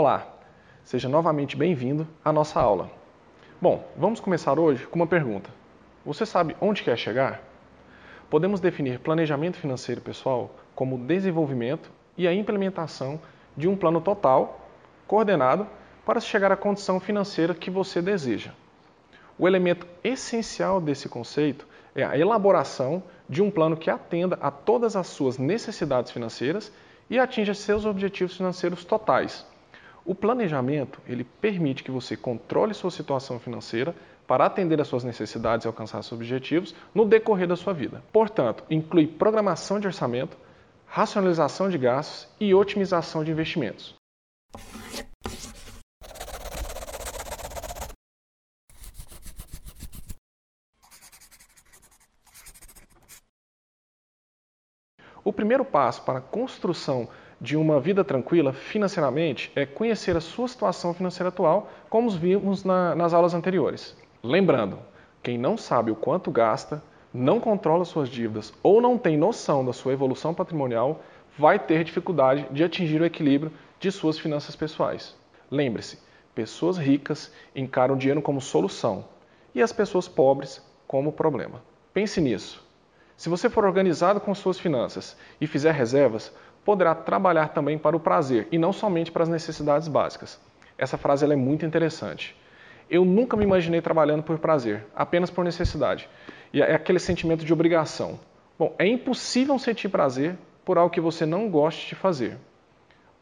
Olá, seja novamente bem-vindo à nossa aula. Bom, vamos começar hoje com uma pergunta. Você sabe onde quer chegar? Podemos definir planejamento financeiro pessoal como o desenvolvimento e a implementação de um plano total, coordenado, para chegar à condição financeira que você deseja. O elemento essencial desse conceito é a elaboração de um plano que atenda a todas as suas necessidades financeiras e atinja seus objetivos financeiros totais. O planejamento, ele permite que você controle sua situação financeira para atender às suas necessidades e alcançar seus objetivos no decorrer da sua vida. Portanto, inclui programação de orçamento, racionalização de gastos e otimização de investimentos. O primeiro passo para a construção de uma vida tranquila financeiramente é conhecer a sua situação financeira atual, como vimos na, nas aulas anteriores. Lembrando, quem não sabe o quanto gasta, não controla suas dívidas ou não tem noção da sua evolução patrimonial, vai ter dificuldade de atingir o equilíbrio de suas finanças pessoais. Lembre-se, pessoas ricas encaram o dinheiro como solução e as pessoas pobres como problema. Pense nisso. Se você for organizado com suas finanças e fizer reservas, poderá trabalhar também para o prazer e não somente para as necessidades básicas. Essa frase é muito interessante. Eu nunca me imaginei trabalhando por prazer, apenas por necessidade. E é aquele sentimento de obrigação. Bom, é impossível sentir prazer por algo que você não goste de fazer.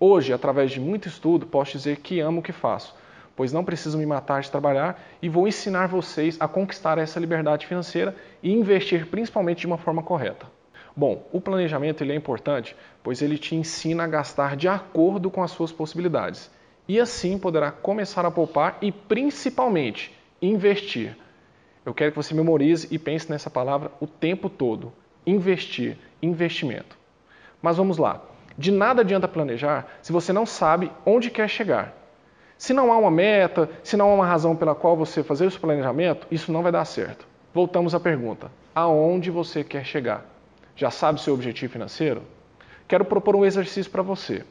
Hoje, através de muito estudo, posso dizer que amo o que faço, pois não preciso me matar de trabalhar e vou ensinar vocês a conquistar essa liberdade financeira e investir principalmente de uma forma correta. Bom, o planejamento ele é importante, pois ele te ensina a gastar de acordo com as suas possibilidades. E assim poderá começar a poupar e principalmente investir. Eu quero que você memorize e pense nessa palavra o tempo todo. Investir, investimento. Mas vamos lá. De nada adianta planejar se você não sabe onde quer chegar. Se não há uma meta, se não há uma razão pela qual você fazer esse planejamento, isso não vai dar certo. Voltamos à pergunta: aonde você quer chegar? Já sabe seu objetivo financeiro? Quero propor um exercício para você.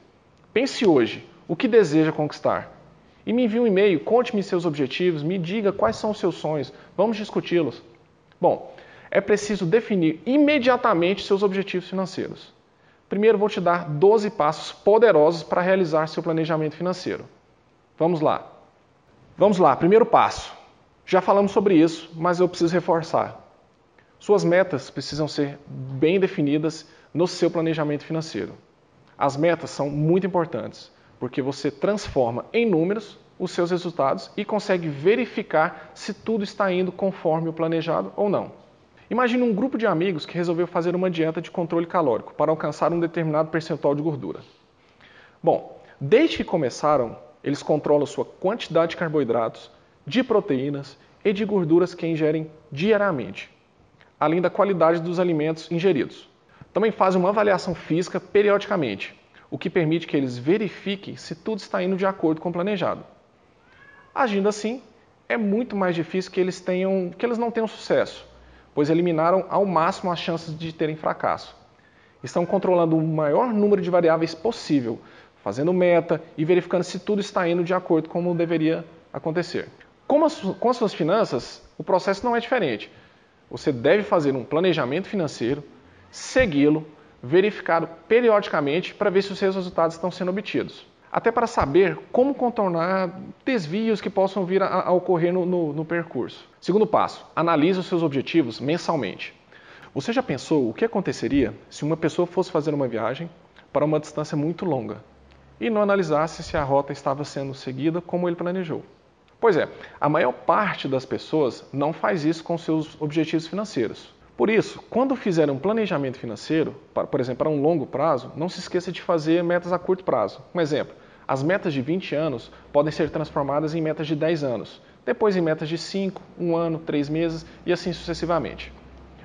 Pense hoje o que deseja conquistar. E me envie um e-mail, conte-me seus objetivos, me diga quais são os seus sonhos, vamos discuti-los. Bom, é preciso definir imediatamente seus objetivos financeiros. Primeiro vou te dar 12 passos poderosos para realizar seu planejamento financeiro. Vamos lá. Vamos lá, primeiro passo. Já falamos sobre isso, mas eu preciso reforçar. Suas metas precisam ser bem definidas no seu planejamento financeiro. As metas são muito importantes, porque você transforma em números os seus resultados e consegue verificar se tudo está indo conforme o planejado ou não. Imagine um grupo de amigos que resolveu fazer uma dieta de controle calórico para alcançar um determinado percentual de gordura. Bom, desde que começaram, eles controlam sua quantidade de carboidratos, de proteínas e de gorduras que ingerem diariamente, além da qualidade dos alimentos ingeridos. Também fazem uma avaliação física periodicamente, o que permite que eles verifiquem se tudo está indo de acordo com o planejado. Agindo assim, é muito mais difícil que eles, tenham, que eles não tenham sucesso, pois eliminaram ao máximo as chances de terem fracasso. Estão controlando o maior número de variáveis possível, fazendo meta e verificando se tudo está indo de acordo como deveria acontecer. Com as, com as suas finanças, o processo não é diferente. Você deve fazer um planejamento financeiro, segui-lo, verificá-lo periodicamente para ver se os seus resultados estão sendo obtidos. Até para saber como contornar desvios que possam vir a, a ocorrer no, no, no percurso. Segundo passo, analise os seus objetivos mensalmente. Você já pensou o que aconteceria se uma pessoa fosse fazer uma viagem para uma distância muito longa e não analisasse se a rota estava sendo seguida como ele planejou. Pois é, a maior parte das pessoas não faz isso com seus objetivos financeiros. Por isso, quando fizer um planejamento financeiro, por exemplo, para um longo prazo, não se esqueça de fazer metas a curto prazo. Um exemplo, as metas de 20 anos podem ser transformadas em metas de 10 anos, depois em metas de 5, 1 ano, 3 meses e assim sucessivamente.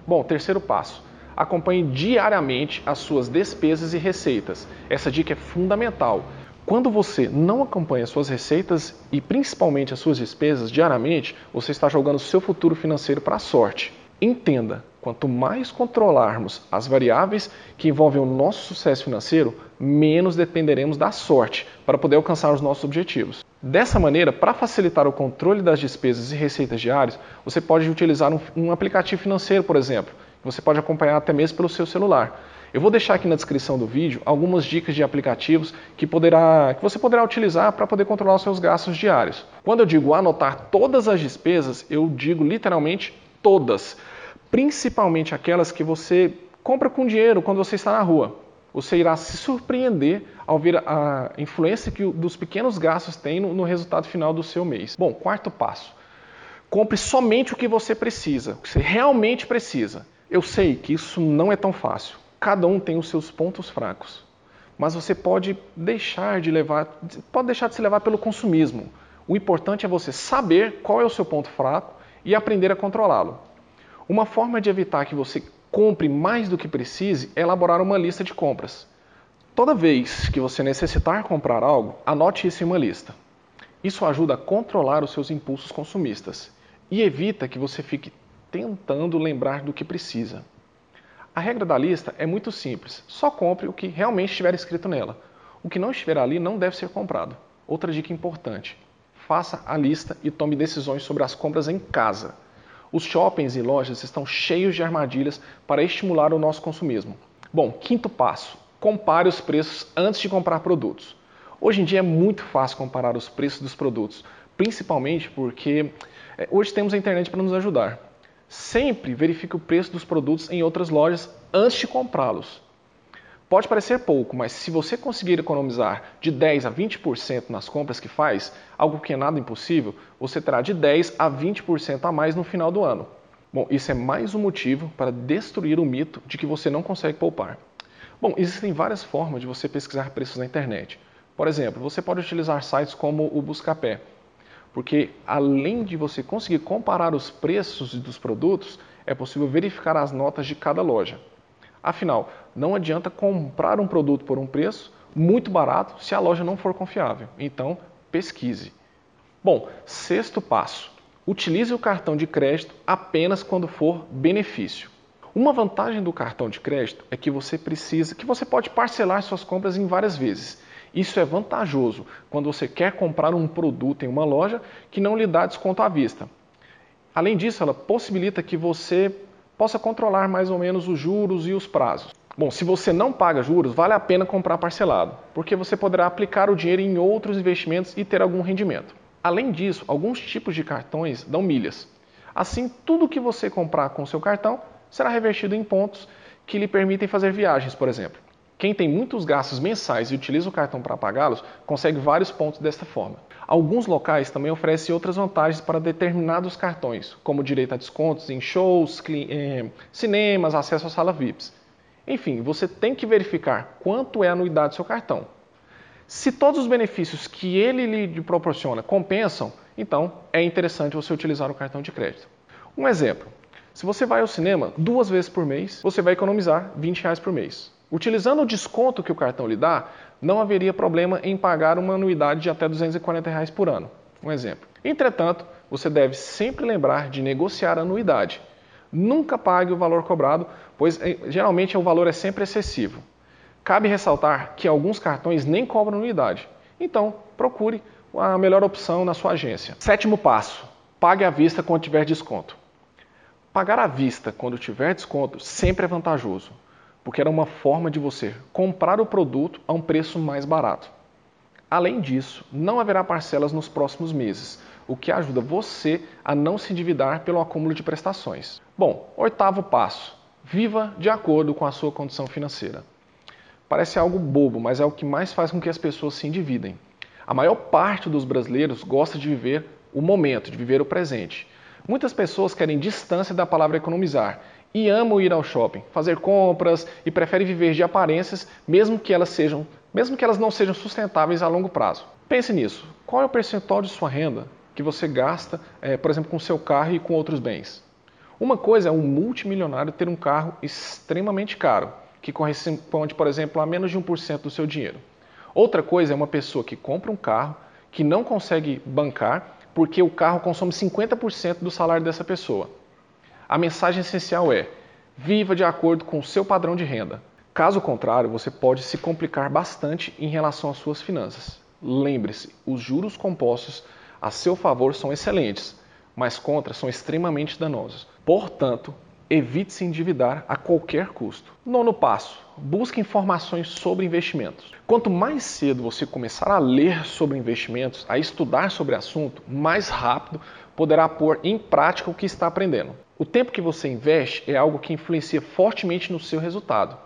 Bom, terceiro passo, acompanhe diariamente as suas despesas e receitas. Essa dica é fundamental. Quando você não acompanha suas receitas e principalmente as suas despesas diariamente, você está jogando seu futuro financeiro para a sorte. Entenda, Quanto mais controlarmos as variáveis que envolvem o nosso sucesso financeiro, menos dependeremos da sorte para poder alcançar os nossos objetivos. Dessa maneira, para facilitar o controle das despesas e receitas diárias, você pode utilizar um, um aplicativo financeiro, por exemplo. Você pode acompanhar até mesmo pelo seu celular. Eu vou deixar aqui na descrição do vídeo algumas dicas de aplicativos que, poderá, que você poderá utilizar para poder controlar os seus gastos diários. Quando eu digo anotar todas as despesas, eu digo literalmente todas principalmente aquelas que você compra com dinheiro quando você está na rua. Você irá se surpreender ao ver a influência que dos pequenos gastos têm no, no resultado final do seu mês. Bom, quarto passo. Compre somente o que você precisa, o que você realmente precisa. Eu sei que isso não é tão fácil. Cada um tem os seus pontos fracos. Mas você pode deixar de levar, pode deixar de se levar pelo consumismo. O importante é você saber qual é o seu ponto fraco e aprender a controlá-lo. Uma forma de evitar que você compre mais do que precise é elaborar uma lista de compras. Toda vez que você necessitar comprar algo, anote isso em uma lista. Isso ajuda a controlar os seus impulsos consumistas e evita que você fique tentando lembrar do que precisa. A regra da lista é muito simples: só compre o que realmente estiver escrito nela. O que não estiver ali não deve ser comprado. Outra dica importante: faça a lista e tome decisões sobre as compras em casa. Os shoppings e lojas estão cheios de armadilhas para estimular o nosso consumismo. Bom, quinto passo: compare os preços antes de comprar produtos. Hoje em dia é muito fácil comparar os preços dos produtos, principalmente porque é, hoje temos a internet para nos ajudar. Sempre verifique o preço dos produtos em outras lojas antes de comprá-los. Pode parecer pouco, mas se você conseguir economizar de 10 a 20% nas compras que faz, algo que é nada impossível, você terá de 10 a 20% a mais no final do ano. Bom, isso é mais um motivo para destruir o mito de que você não consegue poupar. Bom, existem várias formas de você pesquisar preços na internet. Por exemplo, você pode utilizar sites como o Buscapé, porque além de você conseguir comparar os preços dos produtos, é possível verificar as notas de cada loja. Afinal, não adianta comprar um produto por um preço muito barato se a loja não for confiável. Então, pesquise. Bom, sexto passo: utilize o cartão de crédito apenas quando for benefício. Uma vantagem do cartão de crédito é que você precisa, que você pode parcelar suas compras em várias vezes. Isso é vantajoso quando você quer comprar um produto em uma loja que não lhe dá desconto à vista. Além disso, ela possibilita que você possa controlar mais ou menos os juros e os prazos. Bom, se você não paga juros, vale a pena comprar parcelado, porque você poderá aplicar o dinheiro em outros investimentos e ter algum rendimento. Além disso, alguns tipos de cartões dão milhas. Assim, tudo que você comprar com seu cartão será revertido em pontos que lhe permitem fazer viagens, por exemplo. Quem tem muitos gastos mensais e utiliza o cartão para pagá-los, consegue vários pontos desta forma. Alguns locais também oferecem outras vantagens para determinados cartões, como direito a descontos em shows, eh, cinemas, acesso à sala VIPs. Enfim, você tem que verificar quanto é a anuidade do seu cartão. Se todos os benefícios que ele lhe proporciona compensam, então é interessante você utilizar o cartão de crédito. Um exemplo: se você vai ao cinema duas vezes por mês, você vai economizar 20 reais por mês. Utilizando o desconto que o cartão lhe dá, não haveria problema em pagar uma anuidade de até 240 reais por ano. Um exemplo. Entretanto, você deve sempre lembrar de negociar a anuidade. Nunca pague o valor cobrado, pois eh, geralmente o valor é sempre excessivo. Cabe ressaltar que alguns cartões nem cobram anuidade. Então, procure a melhor opção na sua agência. Sétimo passo: pague à vista quando tiver desconto. Pagar à vista quando tiver desconto sempre é vantajoso porque era uma forma de você comprar o produto a um preço mais barato. Além disso, não haverá parcelas nos próximos meses, o que ajuda você a não se endividar pelo acúmulo de prestações. Bom, oitavo passo: viva de acordo com a sua condição financeira. Parece algo bobo, mas é o que mais faz com que as pessoas se endividem. A maior parte dos brasileiros gosta de viver o momento, de viver o presente. Muitas pessoas querem distância da palavra economizar e amam ir ao shopping, fazer compras e preferem viver de aparências, mesmo que elas sejam, mesmo que elas não sejam sustentáveis a longo prazo. Pense nisso. Qual é o percentual de sua renda que você gasta, é, por exemplo, com seu carro e com outros bens? Uma coisa é um multimilionário ter um carro extremamente caro, que corresponde, por exemplo, a menos de 1% do seu dinheiro. Outra coisa é uma pessoa que compra um carro que não consegue bancar porque o carro consome 50% do salário dessa pessoa. A mensagem essencial é: Viva de acordo com o seu padrão de renda. Caso contrário, você pode se complicar bastante em relação às suas finanças. Lembre-se, os juros compostos a seu favor são excelentes, mas contra são extremamente danosos. Portanto, evite se endividar a qualquer custo. Nono passo: busque informações sobre investimentos. Quanto mais cedo você começar a ler sobre investimentos, a estudar sobre o assunto, mais rápido poderá pôr em prática o que está aprendendo. O tempo que você investe é algo que influencia fortemente no seu resultado.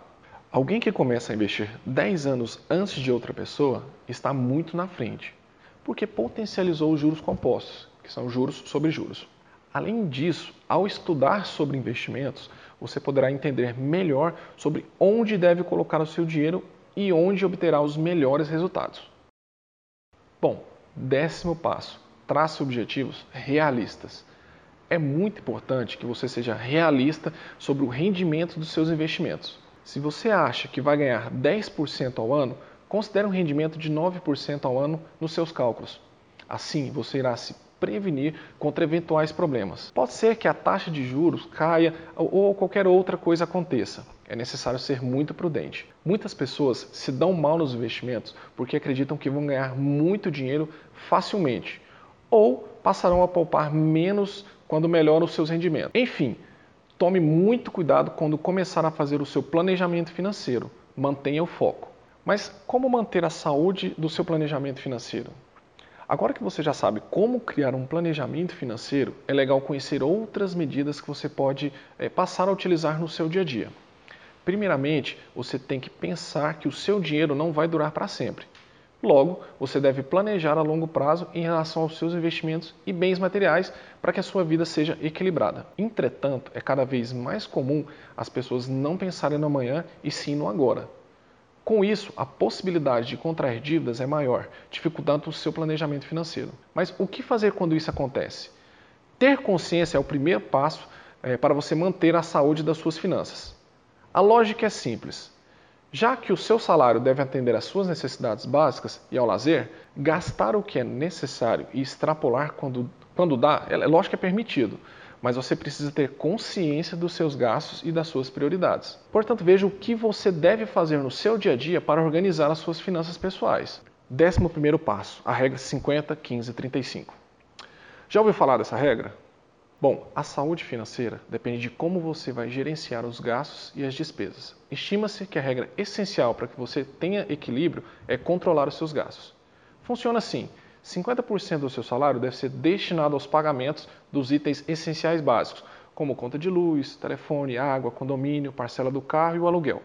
Alguém que começa a investir 10 anos antes de outra pessoa está muito na frente, porque potencializou os juros compostos, que são juros sobre juros. Além disso, ao estudar sobre investimentos, você poderá entender melhor sobre onde deve colocar o seu dinheiro e onde obterá os melhores resultados. Bom, décimo passo: trace objetivos realistas. É muito importante que você seja realista sobre o rendimento dos seus investimentos. Se você acha que vai ganhar 10% ao ano, considere um rendimento de 9% ao ano nos seus cálculos. Assim, você irá se prevenir contra eventuais problemas. Pode ser que a taxa de juros caia ou qualquer outra coisa aconteça. É necessário ser muito prudente. Muitas pessoas se dão mal nos investimentos porque acreditam que vão ganhar muito dinheiro facilmente ou passarão a poupar menos quando melhoram os seus rendimentos. Enfim, tome muito cuidado quando começar a fazer o seu planejamento financeiro. Mantenha o foco. Mas como manter a saúde do seu planejamento financeiro? Agora que você já sabe como criar um planejamento financeiro, é legal conhecer outras medidas que você pode é, passar a utilizar no seu dia a dia. Primeiramente, você tem que pensar que o seu dinheiro não vai durar para sempre. Logo, você deve planejar a longo prazo em relação aos seus investimentos e bens materiais para que a sua vida seja equilibrada. Entretanto, é cada vez mais comum as pessoas não pensarem no amanhã e sim no agora. Com isso, a possibilidade de contrair dívidas é maior, dificultando o seu planejamento financeiro. Mas o que fazer quando isso acontece? Ter consciência é o primeiro passo é, para você manter a saúde das suas finanças. A lógica é simples. Já que o seu salário deve atender às suas necessidades básicas e ao lazer, gastar o que é necessário e extrapolar quando, quando dá, é lógico que é permitido mas você precisa ter consciência dos seus gastos e das suas prioridades. Portanto, veja o que você deve fazer no seu dia a dia para organizar as suas finanças pessoais. Décimo primeiro passo, a regra 50, 15, 35. Já ouviu falar dessa regra? Bom, a saúde financeira depende de como você vai gerenciar os gastos e as despesas. Estima-se que a regra essencial para que você tenha equilíbrio é controlar os seus gastos. Funciona assim: 50% do seu salário deve ser destinado aos pagamentos dos itens essenciais básicos, como conta de luz, telefone, água, condomínio, parcela do carro e o aluguel.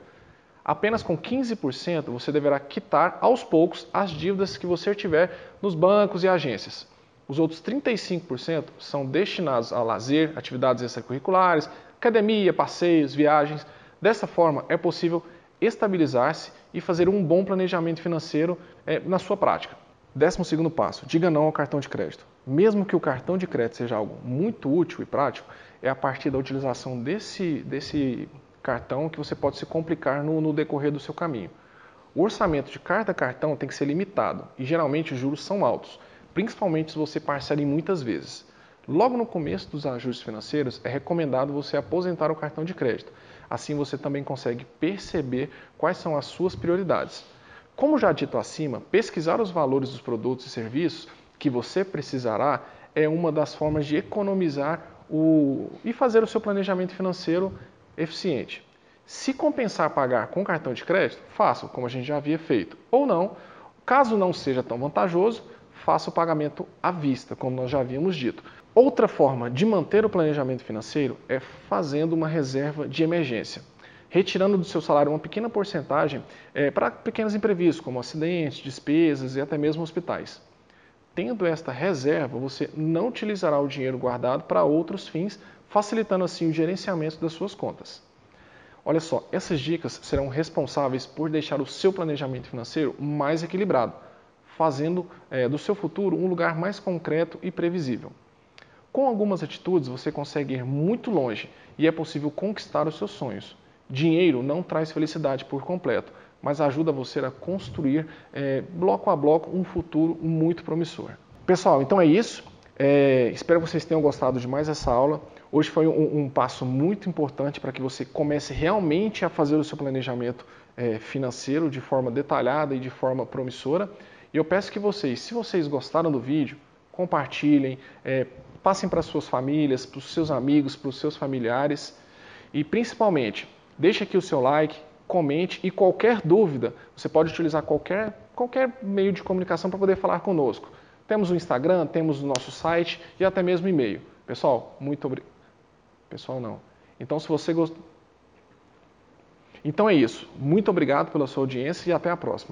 Apenas com 15% você deverá quitar aos poucos as dívidas que você tiver nos bancos e agências. Os outros 35% são destinados a lazer, atividades extracurriculares, academia, passeios, viagens. Dessa forma, é possível estabilizar-se e fazer um bom planejamento financeiro é, na sua prática. Décimo segundo passo, diga não ao cartão de crédito. Mesmo que o cartão de crédito seja algo muito útil e prático, é a partir da utilização desse, desse cartão que você pode se complicar no, no decorrer do seu caminho. O orçamento de cada cartão tem que ser limitado e geralmente os juros são altos, principalmente se você parcela em muitas vezes. Logo no começo dos ajustes financeiros, é recomendado você aposentar o cartão de crédito. Assim você também consegue perceber quais são as suas prioridades. Como já dito acima, pesquisar os valores dos produtos e serviços que você precisará é uma das formas de economizar o... e fazer o seu planejamento financeiro eficiente. Se compensar pagar com cartão de crédito, faça, como a gente já havia feito. Ou não, caso não seja tão vantajoso, faça o pagamento à vista, como nós já havíamos dito. Outra forma de manter o planejamento financeiro é fazendo uma reserva de emergência retirando do seu salário uma pequena porcentagem é, para pequenos imprevistos, como acidentes, despesas e até mesmo hospitais. Tendo esta reserva, você não utilizará o dinheiro guardado para outros fins, facilitando assim o gerenciamento das suas contas. Olha só, essas dicas serão responsáveis por deixar o seu planejamento financeiro mais equilibrado, fazendo é, do seu futuro um lugar mais concreto e previsível. Com algumas atitudes, você consegue ir muito longe e é possível conquistar os seus sonhos. Dinheiro não traz felicidade por completo, mas ajuda você a construir é, bloco a bloco um futuro muito promissor. Pessoal, então é isso. É, espero que vocês tenham gostado de mais essa aula. Hoje foi um, um passo muito importante para que você comece realmente a fazer o seu planejamento é, financeiro de forma detalhada e de forma promissora. E eu peço que vocês, se vocês gostaram do vídeo, compartilhem, é, passem para suas famílias, para os seus amigos, para os seus familiares e principalmente deixe aqui o seu like, comente e qualquer dúvida, você pode utilizar qualquer, qualquer meio de comunicação para poder falar conosco. Temos o Instagram, temos o nosso site e até mesmo e-mail. Pessoal, muito obrigado. Pessoal, não. Então, se você gostou. Então é isso. Muito obrigado pela sua audiência e até a próxima.